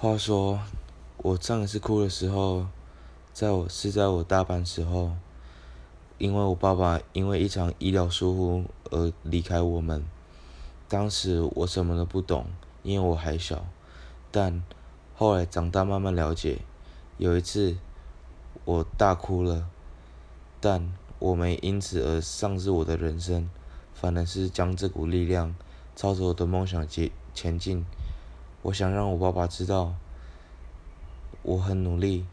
话说，我上一次哭的时候，在我是在我大班时候，因为我爸爸因为一场医疗疏忽而离开我们。当时我什么都不懂，因为我还小。但后来长大慢慢了解，有一次我大哭了，但我没因此而丧失我的人生，反而是将这股力量朝着我的梦想前前进。我想让我爸爸知道，我很努力，